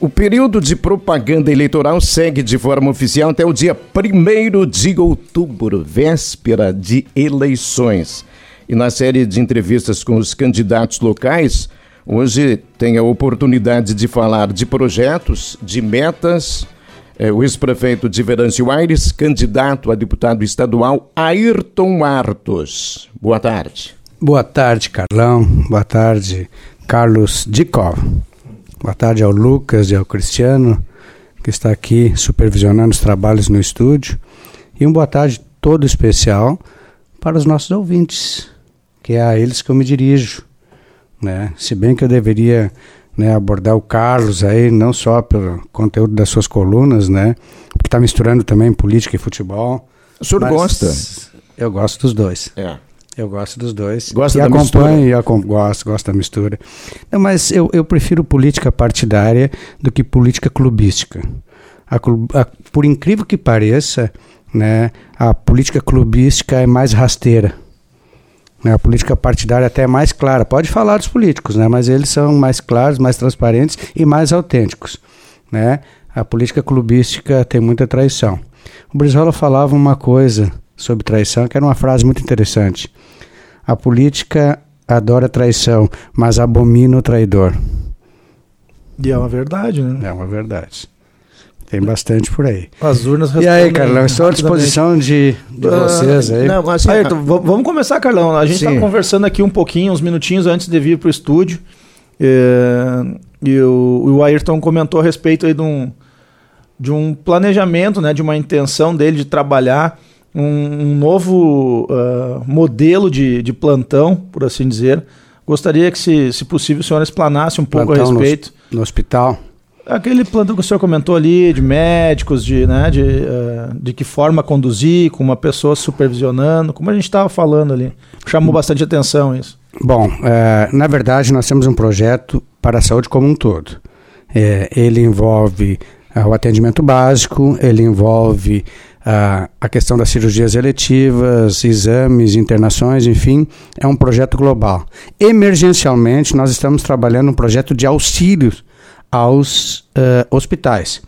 O período de propaganda eleitoral segue de forma oficial até o dia 1 de outubro, véspera de eleições. E na série de entrevistas com os candidatos locais, hoje tem a oportunidade de falar de projetos, de metas. É, o ex-prefeito de Verâncio Aires, candidato a deputado estadual, Ayrton Artos. Boa tarde. Boa tarde, Carlão. Boa tarde, Carlos Dicov. Boa tarde ao Lucas e ao Cristiano, que está aqui supervisionando os trabalhos no estúdio. E uma boa tarde todo especial para os nossos ouvintes, que é a eles que eu me dirijo. Né? Se bem que eu deveria né, abordar o Carlos aí, não só pelo conteúdo das suas colunas, né? Porque está misturando também política e futebol. O senhor gosta? Eu gosto dos dois. É. Eu gosto dos dois. Gosta e da acompanho mistura? e acom gosto, gosto da mistura. Não, mas eu, eu prefiro política partidária do que política clubística. A, a, por incrível que pareça, né, a política clubística é mais rasteira. Né, a política partidária até é mais clara. Pode falar dos políticos, né, mas eles são mais claros, mais transparentes e mais autênticos. Né? A política clubística tem muita traição. O Brizola falava uma coisa sobre traição, que era uma frase muito interessante. A política adora traição, mas abomina o traidor. E é uma verdade, né? É uma verdade. Tem bastante por aí. As urnas E aí, Carlão, estou à disposição de, de uh, vocês aí. Não, assim, Ayrton, vamos começar, Carlão. A gente está conversando aqui um pouquinho, uns minutinhos antes de vir para o estúdio. É, e o, o Ayrton comentou a respeito aí de um, de um planejamento, né, de uma intenção dele de trabalhar um, um novo uh, modelo de, de plantão, por assim dizer. Gostaria que, se, se possível, o senhor explanasse um pouco plantão a respeito. No, no, hospital? Aquele plantão que o senhor comentou ali, de médicos, de, né, de, uh, de que forma conduzir, com uma pessoa supervisionando, como a gente estava falando ali. Chamou bastante atenção isso. Bom, uh, na verdade, nós temos um projeto para a saúde como um todo. É, ele envolve o atendimento básico, ele envolve a, a questão das cirurgias eletivas, exames, internações, enfim, é um projeto global. Emergencialmente, nós estamos trabalhando um projeto de auxílios aos uh, hospitais.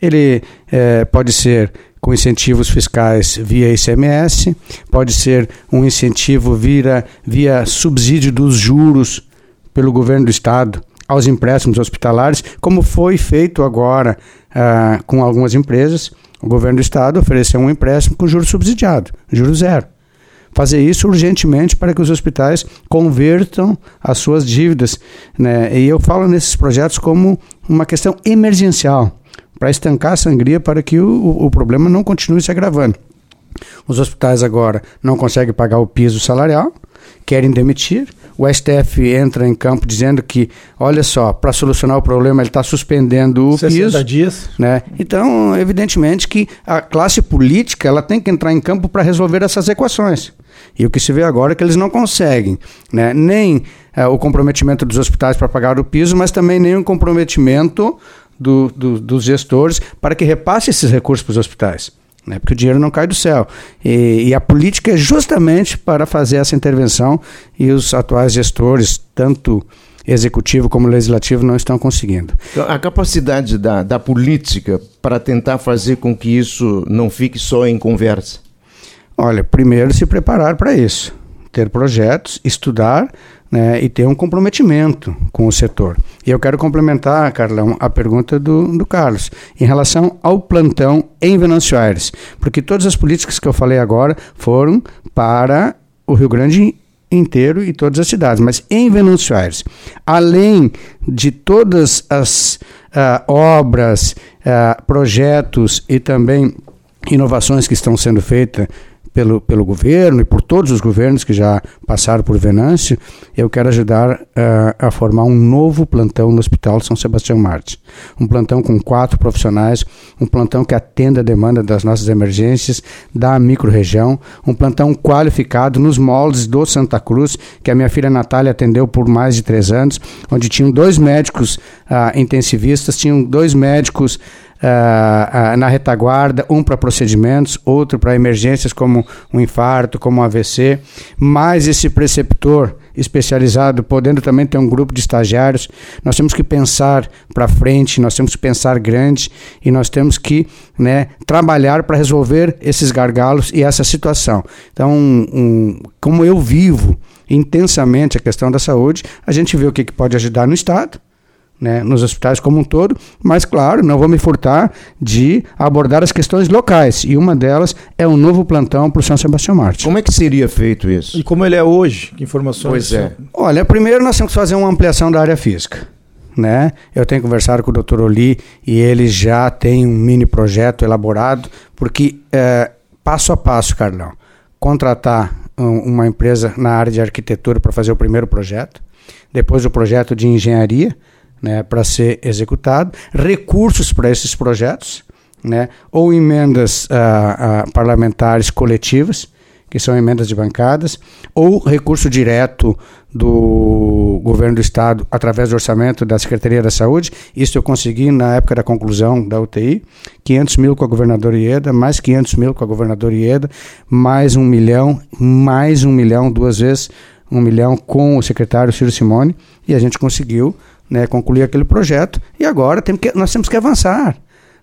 Ele uh, pode ser com incentivos fiscais via ICMS, pode ser um incentivo via, via subsídio dos juros pelo governo do estado aos empréstimos hospitalares, como foi feito agora uh, com algumas empresas. O governo do estado ofereceu um empréstimo com juros subsidiado, juro zero. Fazer isso urgentemente para que os hospitais convertam as suas dívidas. Né? E eu falo nesses projetos como uma questão emergencial, para estancar a sangria para que o, o problema não continue se agravando. Os hospitais agora não conseguem pagar o piso salarial, querem demitir. O STF entra em campo dizendo que, olha só, para solucionar o problema ele está suspendendo o 60 piso. dias. Né? Então, evidentemente que a classe política ela tem que entrar em campo para resolver essas equações. E o que se vê agora é que eles não conseguem né? nem é, o comprometimento dos hospitais para pagar o piso, mas também nem o comprometimento do, do, dos gestores para que repasse esses recursos para os hospitais né? porque o dinheiro não cai do céu. E, e, a política é justamente para fazer essa intervenção e os atuais gestores, tanto executivo como legislativo, não estão conseguindo. Então, a capacidade da, da política para tentar fazer com que isso não fique só em conversa? Olha, primeiro se preparar para isso, ter projetos, estudar né, e ter um comprometimento com o setor. E eu quero complementar, Carlão, a pergunta do, do Carlos, em relação ao plantão em Venâncio Aires, porque todas as políticas que eu falei agora foram para o Rio Grande inteiro e todas as cidades, mas em Venâncio Aires, além de todas as uh, obras, uh, projetos e também inovações que estão sendo feitas pelo, pelo governo e por todos os governos que já passaram por Venâncio, eu quero ajudar uh, a formar um novo plantão no Hospital São Sebastião Marte. Um plantão com quatro profissionais, um plantão que atenda a demanda das nossas emergências da microrregião, um plantão qualificado nos moldes do Santa Cruz, que a minha filha Natália atendeu por mais de três anos, onde tinham dois médicos uh, intensivistas, tinham dois médicos Uh, uh, na retaguarda, um para procedimentos, outro para emergências como um infarto, como um AVC, mais esse preceptor especializado, podendo também ter um grupo de estagiários. Nós temos que pensar para frente, nós temos que pensar grande e nós temos que né, trabalhar para resolver esses gargalos e essa situação. Então, um, como eu vivo intensamente a questão da saúde, a gente vê o que, que pode ajudar no Estado né, nos hospitais como um todo, mas claro, não vou me furtar de abordar as questões locais, e uma delas é um novo plantão para o São Sebastião Marte. Como é que seria feito isso? E como ele é hoje? Que informações? Pois é. Olha, primeiro nós temos que fazer uma ampliação da área física. Né? Eu tenho conversado com o Dr. Oli e ele já tem um mini projeto elaborado, porque é, passo a passo, Carlão, contratar um, uma empresa na área de arquitetura para fazer o primeiro projeto, depois o projeto de engenharia, né, para ser executado, recursos para esses projetos, né, ou emendas uh, uh, parlamentares coletivas, que são emendas de bancadas, ou recurso direto do governo do estado através do orçamento da Secretaria da Saúde. Isso eu consegui na época da conclusão da UTI, 500 mil com a governadora Ieda, mais 500 mil com a governadora Ieda, mais um milhão, mais um milhão, duas vezes um milhão com o secretário Ciro Simone, e a gente conseguiu né, concluir aquele projeto e agora tem que, nós temos que avançar.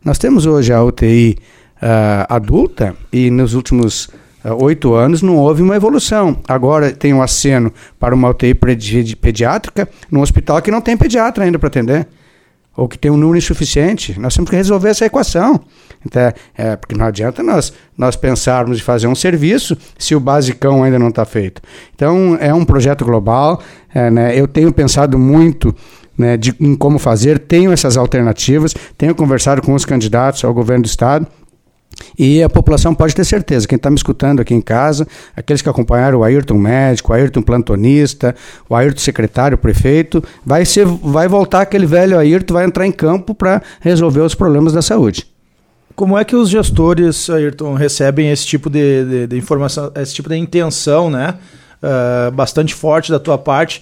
Nós temos hoje a UTI uh, ah, adulta e nos últimos ah, oito anos não houve uma evolução. Agora tem um aceno para uma UTI pediátrica num hospital que não tem pediatra ainda para atender ou que tem um número insuficiente. Nós temos que resolver essa equação. Então, é, porque não adianta nós, nós pensarmos em fazer um serviço se o basicão ainda não está feito. Então, é um projeto global. É, né, eu tenho pensado muito né, de, em como fazer, tenho essas alternativas, tenho conversado com os candidatos ao governo do Estado. E a população pode ter certeza, quem está me escutando aqui em casa, aqueles que acompanharam o Ayrton médico, o Ayrton plantonista, o Ayrton secretário, prefeito, vai, ser, vai voltar aquele velho Ayrton, vai entrar em campo para resolver os problemas da saúde. Como é que os gestores, Ayrton, recebem esse tipo de, de, de informação, esse tipo de intenção, né? Uh, bastante forte da tua parte,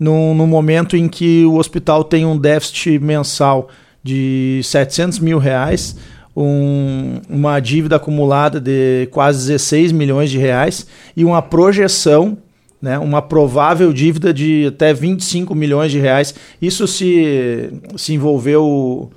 no, no momento em que o hospital tem um déficit mensal de 700 mil reais, um, uma dívida acumulada de quase 16 milhões de reais e uma projeção, né, uma provável dívida de até 25 milhões de reais. Isso se, se envolveu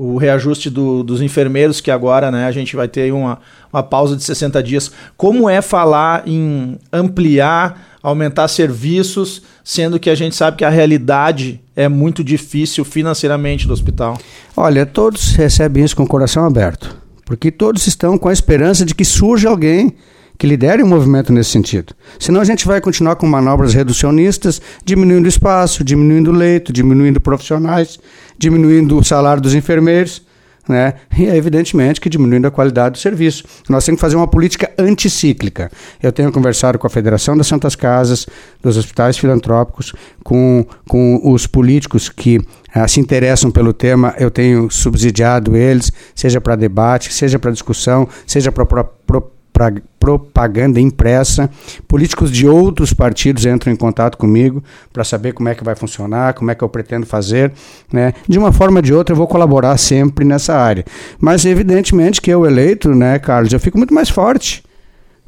o, reajuste do, dos enfermeiros, que agora né, a gente vai ter uma, uma pausa de 60 dias. Como é falar em ampliar aumentar serviços, sendo que a gente sabe que a realidade é muito difícil financeiramente do hospital? Olha, todos recebem isso com o coração aberto, porque todos estão com a esperança de que surja alguém que lidere um movimento nesse sentido. Senão a gente vai continuar com manobras reducionistas, diminuindo espaço, diminuindo leito, diminuindo profissionais, diminuindo o salário dos enfermeiros né? E é evidentemente que diminuindo a qualidade do serviço. Nós temos que fazer uma política anticíclica. Eu tenho conversado com a Federação das Santas Casas, dos hospitais filantrópicos, com, com os políticos que ah, se interessam pelo tema, eu tenho subsidiado eles, seja para debate, seja para discussão, seja para propaganda impressa. Políticos de outros partidos entram em contato comigo para saber como é que vai funcionar, como é que eu pretendo fazer. Né? De uma forma ou de outra, eu vou colaborar sempre nessa área. Mas, evidentemente, que eu eleito, né, Carlos, eu fico muito mais forte.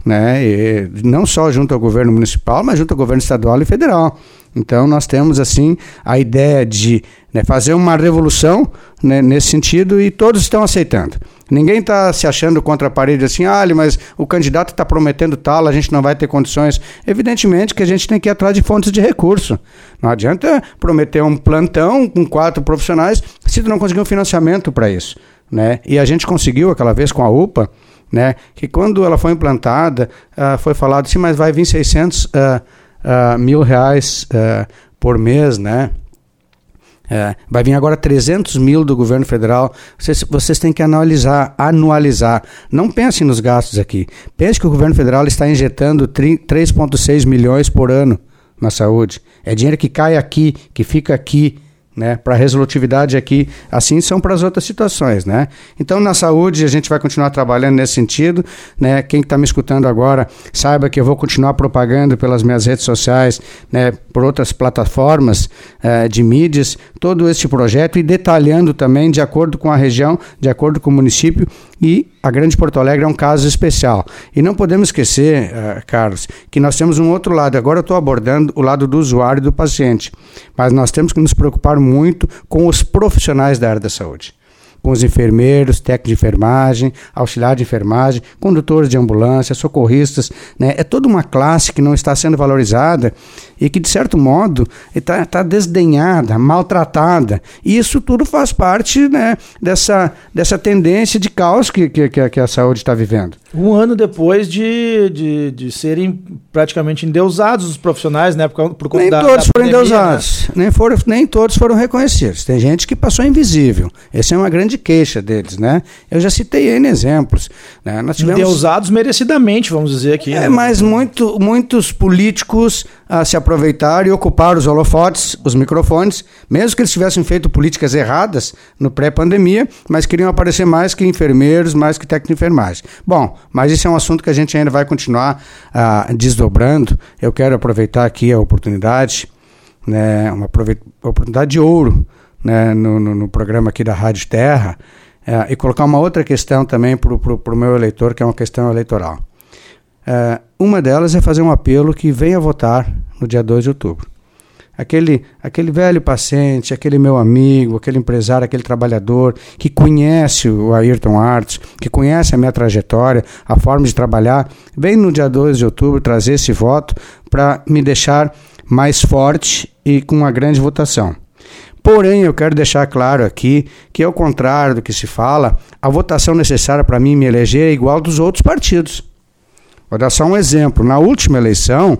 Né? E não só junto ao governo municipal, mas junto ao governo estadual e federal. Então, nós temos, assim, a ideia de né, fazer uma revolução né, nesse sentido e todos estão aceitando. Ninguém está se achando contra a parede assim, ah, mas o candidato está prometendo tal, a gente não vai ter condições. Evidentemente que a gente tem que ir atrás de fontes de recurso. Não adianta prometer um plantão com quatro profissionais se tu não conseguir um financiamento para isso. Né? E a gente conseguiu aquela vez com a UPA, né, que quando ela foi implantada, uh, foi falado assim, mas vai vir 600 uh, uh, mil reais uh, por mês, né? É, vai vir agora 300 mil do governo federal. Vocês, vocês têm que analisar, anualizar. Não pensem nos gastos aqui. Pense que o governo federal está injetando 3,6 milhões por ano na saúde. É dinheiro que cai aqui, que fica aqui né? Para resolutividade aqui, assim são para as outras situações, né? Então, na saúde, a gente vai continuar trabalhando nesse sentido, né? Quem está me escutando agora, saiba que eu vou continuar propagando pelas minhas redes sociais, né? Por outras plataformas eh, de mídias, todo este projeto e detalhando também de acordo com a região, de acordo com o município e a Grande Porto Alegre é um caso especial. E não podemos esquecer, uh, Carlos, que nós temos um outro lado. Agora eu estou abordando o lado do usuário e do paciente. Mas nós temos que nos preocupar muito com os profissionais da área da saúde com os enfermeiros, técnicos de enfermagem, auxiliar de enfermagem, condutores de ambulância, socorristas. Né? É toda uma classe que não está sendo valorizada e que, de certo modo, está tá desdenhada, maltratada. E isso tudo faz parte né, dessa, dessa tendência de caos que, que, que a saúde está vivendo. Um ano depois de, de, de serem praticamente endeusados os profissionais, né? Por, por conta nem da, todos da foram pandemia, endeusados, né? nem, foram, nem todos foram reconhecidos. Tem gente que passou invisível. Essa é uma grande queixa deles, né? Eu já citei N exemplos. Né? Nós tivemos... Endeusados merecidamente, vamos dizer aqui. É, né? mas muito, muitos políticos a se aproveitar e ocupar os holofotes, os microfones, mesmo que eles tivessem feito políticas erradas no pré-pandemia, mas queriam aparecer mais que enfermeiros, mais que técnico de enfermagem. Bom, mas isso é um assunto que a gente ainda vai continuar uh, desdobrando. Eu quero aproveitar aqui a oportunidade, né, uma oportunidade de ouro né, no, no, no programa aqui da Rádio Terra, uh, e colocar uma outra questão também para o meu eleitor, que é uma questão eleitoral. Uh, uma delas é fazer um apelo que venha votar no dia 2 de outubro. Aquele, aquele velho paciente, aquele meu amigo, aquele empresário, aquele trabalhador que conhece o Ayrton Arts, que conhece a minha trajetória, a forma de trabalhar, vem no dia 2 de outubro trazer esse voto para me deixar mais forte e com uma grande votação. Porém, eu quero deixar claro aqui que, ao contrário do que se fala, a votação necessária para mim me eleger é igual dos outros partidos. Vou dar só um exemplo. Na última eleição,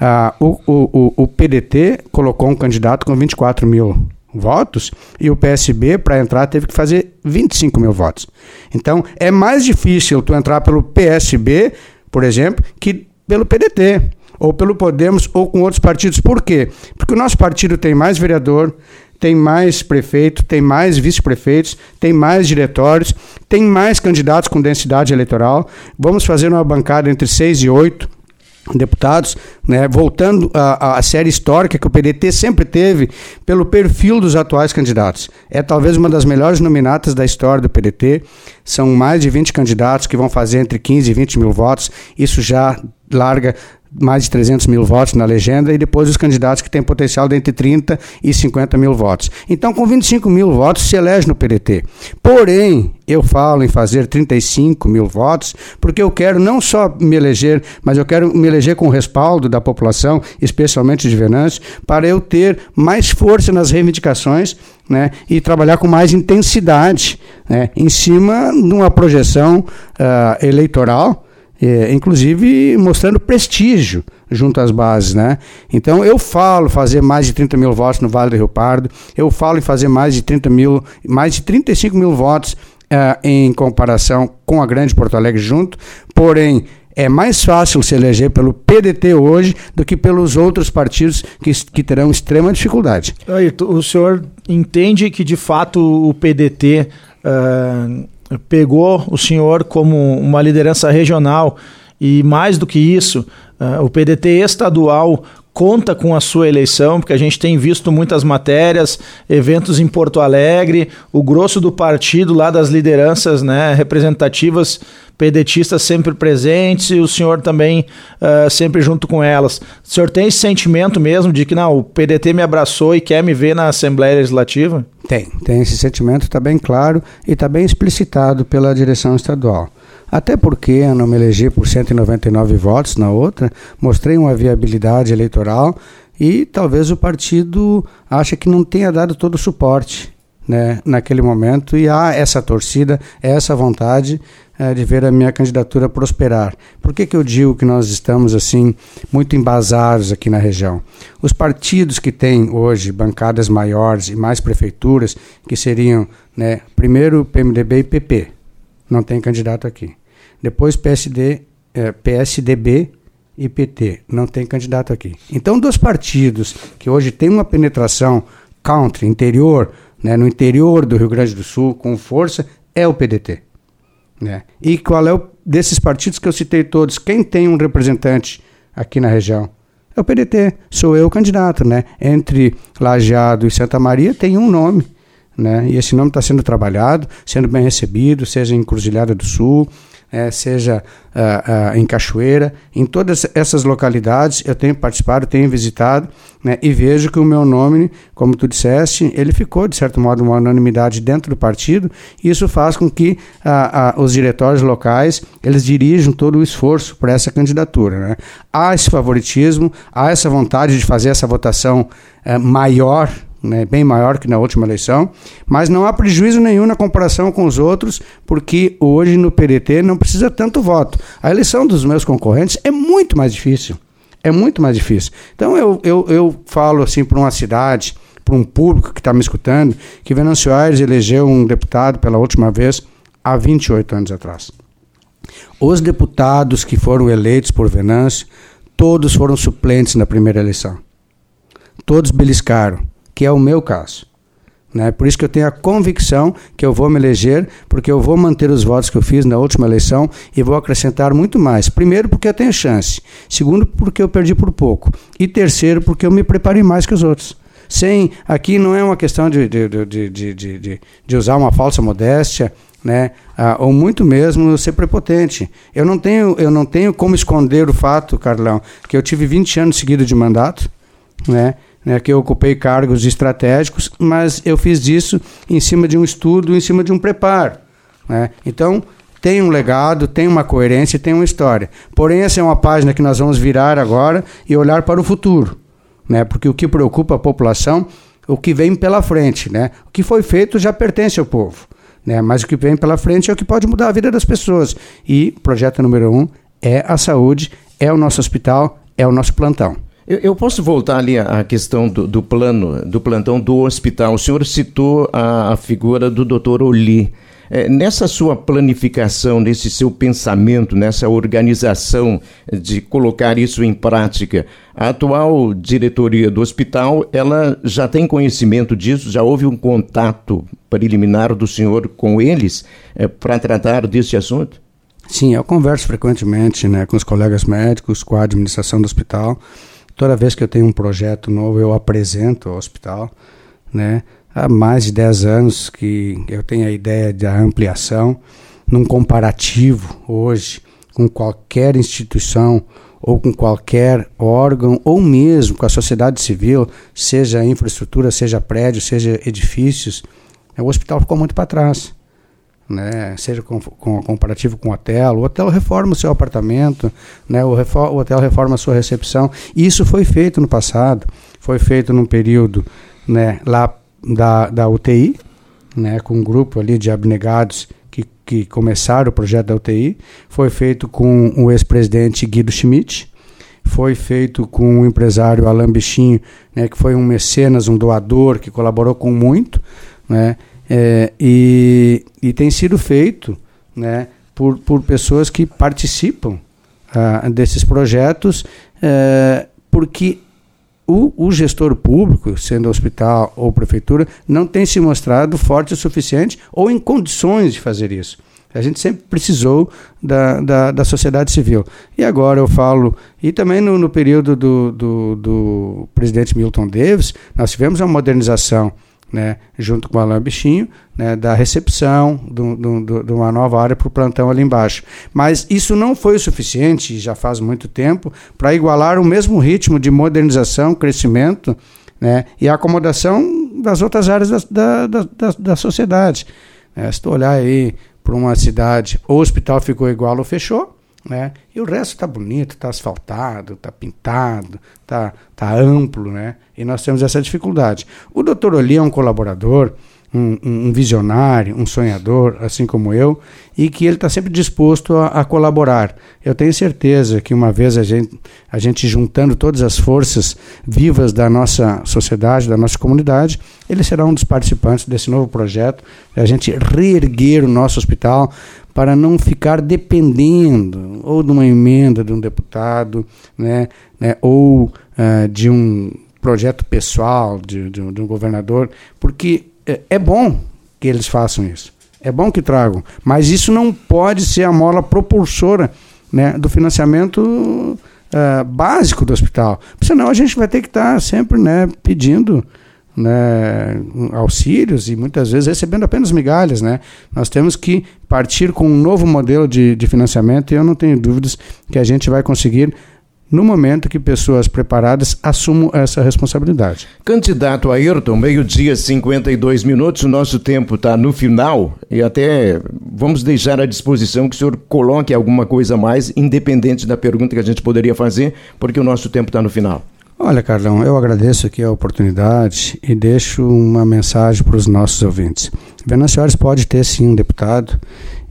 ah, o, o, o PDT colocou um candidato com 24 mil votos e o PSB, para entrar, teve que fazer 25 mil votos. Então, é mais difícil tu entrar pelo PSB, por exemplo, que pelo PDT, ou pelo Podemos, ou com outros partidos. Por quê? Porque o nosso partido tem mais vereador, tem mais prefeito, tem mais vice-prefeitos, tem mais diretórios, tem mais candidatos com densidade eleitoral. Vamos fazer uma bancada entre seis e oito deputados, né, voltando à, série histórica que o PDT sempre teve pelo perfil dos atuais candidatos. É talvez uma das melhores nominatas da história do PDT. São mais de 20 candidatos que vão fazer entre 15 e 20 mil votos. Isso já larga mais de 300 mil votos na legenda e depois os candidatos que têm potencial de entre 30 e 50 mil votos. Então, com 25 mil votos, se elege no PDT. Porém, eu falo em fazer 35 mil votos porque eu quero não só me eleger, mas eu quero me eleger com o respaldo da população, especialmente de Venâncio, para eu ter mais força nas reivindicações né, e trabalhar com mais intensidade né, em cima de uma projeção uh, eleitoral é, inclusive mostrando prestígio junto às bases, né? Então eu falo fazer mais de 30 mil votos no Vale do Rio Pardo, eu falo em fazer mais de 30 mil, mais de 35 mil votos uh, em comparação com a Grande Porto Alegre junto, porém é mais fácil se eleger pelo PDT hoje do que pelos outros partidos que, que terão extrema dificuldade. O senhor entende que de fato o PDT uh pegou o senhor como uma liderança regional e mais do que isso, uh, o PDT estadual conta com a sua eleição, porque a gente tem visto muitas matérias, eventos em Porto Alegre, o grosso do partido lá das lideranças né, representativas pedetistas sempre presentes e o senhor também uh, sempre junto com elas. O senhor tem esse sentimento mesmo de que não, o PDT me abraçou e quer me ver na Assembleia Legislativa? Tem, tem esse sentimento, está bem claro e está bem explicitado pela direção estadual. Até porque eu não me elegi por 199 votos na outra, mostrei uma viabilidade eleitoral e talvez o partido ache que não tenha dado todo o suporte né, naquele momento e há essa torcida, essa vontade é, de ver a minha candidatura prosperar. Por que, que eu digo que nós estamos assim muito embasados aqui na região? Os partidos que têm hoje bancadas maiores e mais prefeituras, que seriam né, primeiro PMDB e PP, não tem candidato aqui. Depois PSD, é, PSDB e PT, não tem candidato aqui. Então, dos partidos que hoje têm uma penetração country, interior, né, no interior do Rio Grande do Sul, com força, é o PDT. Né? E qual é o desses partidos que eu citei todos? Quem tem um representante aqui na região? É o PDT. Sou eu o candidato, né? Entre Lajeado e Santa Maria tem um nome né? E esse nome está sendo trabalhado, sendo bem recebido, seja em Cruzilhada do Sul, é, seja uh, uh, em Cachoeira, em todas essas localidades eu tenho participado, tenho visitado né, e vejo que o meu nome, como tu disseste, ele ficou de certo modo uma unanimidade dentro do partido e isso faz com que uh, os diretórios locais eles dirijam todo o esforço para essa candidatura. Né? Há esse favoritismo, há essa vontade de fazer essa votação eh, maior né, bem maior que na última eleição, mas não há prejuízo nenhum na comparação com os outros, porque hoje no PDT não precisa tanto voto. A eleição dos meus concorrentes é muito mais difícil. É muito mais difícil. Então eu, eu, eu falo assim para uma cidade, para um público que está me escutando, que Venâncio Aires elegeu um deputado pela última vez há 28 anos atrás. Os deputados que foram eleitos por Venâncio, todos foram suplentes na primeira eleição. Todos beliscaram que é o meu caso. Né? Por isso que eu tenho a convicção que eu vou me eleger, porque eu vou manter os votos que eu fiz na última eleição e vou acrescentar muito mais. Primeiro, porque eu tenho chance. Segundo, porque eu perdi por pouco. E terceiro, porque eu me preparei mais que os outros. Sem, aqui não é uma questão de, de, de, de, de, usar uma falsa modéstia, né? Ah, ou muito mesmo ser prepotente. Eu não tenho, eu não tenho como esconder o fato, Carlão, que eu tive 20 anos seguidos de mandato, né? Né, que eu ocupei cargos estratégicos, mas eu fiz isso em cima de um estudo, em cima de um preparo. Né? Então, tem um legado, tem uma coerência, tem uma história. Porém, essa é uma página que nós vamos virar agora e olhar para o futuro. Né? Porque o que preocupa a população, o que vem pela frente. Né? O que foi feito já pertence ao povo. Né? Mas o que vem pela frente é o que pode mudar a vida das pessoas. E projeto número um é a saúde, é o nosso hospital, é o nosso plantão. Eu, eu, posso voltar ali à questão do, do, plano, do plantão do hospital. O senhor citou a, a figura do doutor Oli. É, nessa sua planificação, nesse seu pensamento, nessa organização de colocar isso em prática, a atual diretoria do hospital, ela já tem conhecimento disso? Já houve um contato preliminar do senhor com eles é, para tratar desse assunto? Sim, eu converso frequentemente né, com os colegas médicos, com a administração do hospital. Toda vez que eu tenho um projeto novo, eu apresento ao hospital, né? Há mais de 10 anos que eu tenho a ideia da ampliação, num comparativo hoje com qualquer instituição ou com qualquer órgão, ou mesmo com a sociedade civil, seja infraestrutura, seja prédio, seja edifícios, o hospital ficou muito para trás né? seja com, com comparativo com o hotel, o hotel reforma o seu apartamento, né? o, o hotel reforma a sua recepção. Isso foi feito no passado, foi feito num período né, lá da, da UTI, né, com um grupo ali de abnegados que, que começaram o projeto da UTI, foi feito com o ex-presidente Guido Schmidt, foi feito com o empresário Alain Bichinho, né, que foi um mecenas, um doador que colaborou com muito, né, é, e, e tem sido feito né, por, por pessoas que participam ah, desses projetos, é, porque o, o, gestor público, sendo hospital ou prefeitura, não tem se mostrado forte o suficiente ou em condições de fazer isso. A gente sempre precisou da, da, da sociedade civil. E agora eu falo, e também no, no período do, do, do presidente Milton Davis, nós tivemos uma modernização né, junto com o Alain Bichinho, né, da recepção de uma nova área para o plantão ali embaixo. Mas isso não foi o suficiente, já faz muito tempo, para igualar o mesmo ritmo de modernização, crescimento né, e acomodação das outras áreas da, da, da, da sociedade. É, se tu olhar aí para uma cidade, o hospital ficou igual ou fechou, né? E o resto está bonito, está asfaltado, está pintado, está tá amplo, né? E nós temos essa dificuldade. O doutor Oli é um colaborador, um, um, visionário, um sonhador, assim como eu, e que ele está sempre disposto a, a, colaborar. Eu tenho certeza que uma vez a gente, a gente juntando todas as forças vivas da nossa sociedade, da nossa comunidade, ele será um dos participantes desse novo projeto, a gente reerguer o nosso hospital para não ficar dependendo ou de uma emenda de um deputado, né, né ou uh, de um projeto pessoal de, de, de um governador, porque é, é bom que eles façam isso. É bom que tragam, mas isso não pode ser a mola propulsora né, do financiamento uh, básico do hospital. Senão a gente vai ter que estar tá sempre né, pedindo né, auxílios e muitas vezes recebendo apenas migalhas. Né? Nós temos que partir com um novo modelo de, de financiamento e eu não tenho dúvidas que a gente vai conseguir no momento que pessoas preparadas assumam essa responsabilidade. Candidato Ayrton, meio-dia 52 minutos, o nosso tempo está no final e até vamos deixar à disposição que o senhor coloque alguma coisa mais, independente da pergunta que a gente poderia fazer, porque o nosso tempo está no final. Olha, Carlão, eu agradeço aqui a oportunidade e deixo uma mensagem para os nossos ouvintes. Venâncio Aires pode ter sim um deputado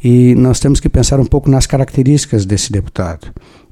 e nós temos que pensar um pouco nas características desse deputado.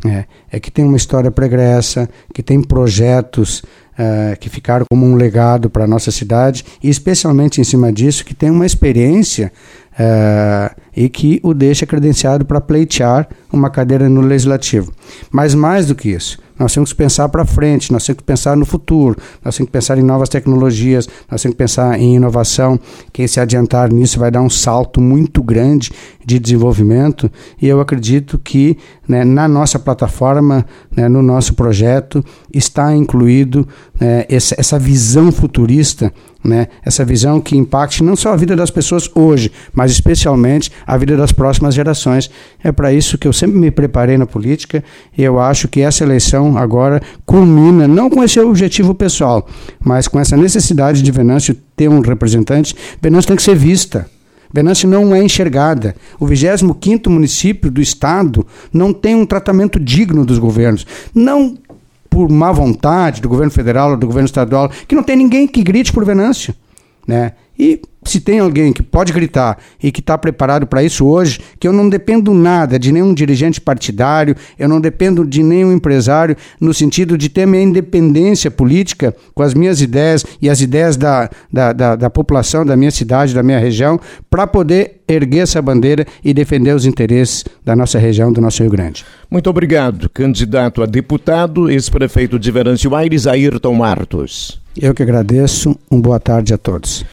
É, é que tem uma história pregressa, que tem projetos uh, que ficaram como um legado para a nossa cidade e, especialmente em cima disso, que tem uma experiência uh, e que o deixa credenciado para pleitear uma cadeira no legislativo. Mas mais do que isso, nós temos que pensar para frente, nós temos que pensar no futuro, nós temos que pensar em novas tecnologias, nós temos que pensar em inovação. Quem se adiantar nisso vai dar um salto muito grande de desenvolvimento e eu acredito que né, na nossa plataforma, né, no nosso projeto, está incluído né, essa, essa visão futurista né? Essa visão que impacte não só a vida das pessoas hoje, mas especialmente a vida das próximas gerações. É para isso que eu sempre me preparei na política e eu acho que essa eleição agora culmina não com esse objetivo pessoal, mas com essa necessidade de Venâncio ter um representante. Venâncio tem que ser vista. Venâncio não é enxergada. O 25º município do estado não tem um tratamento digno dos governos. Não por má vontade do governo federal ou do governo estadual, que não tem ninguém que grite por Venâncio. Né? E se tem alguém que pode gritar e que está preparado para isso hoje, que eu não dependo nada de nenhum dirigente partidário, eu não dependo de nenhum empresário, no sentido de ter minha independência política com as minhas ideias e as ideias da, da, da, da população da minha cidade, da minha região, para poder erguer essa bandeira e defender os interesses da nossa região, do nosso Rio Grande. Muito obrigado, candidato a deputado, ex-prefeito de Venâncio Aires, Ayrton Martos. Eu que agradeço. Um boa tarde a todos.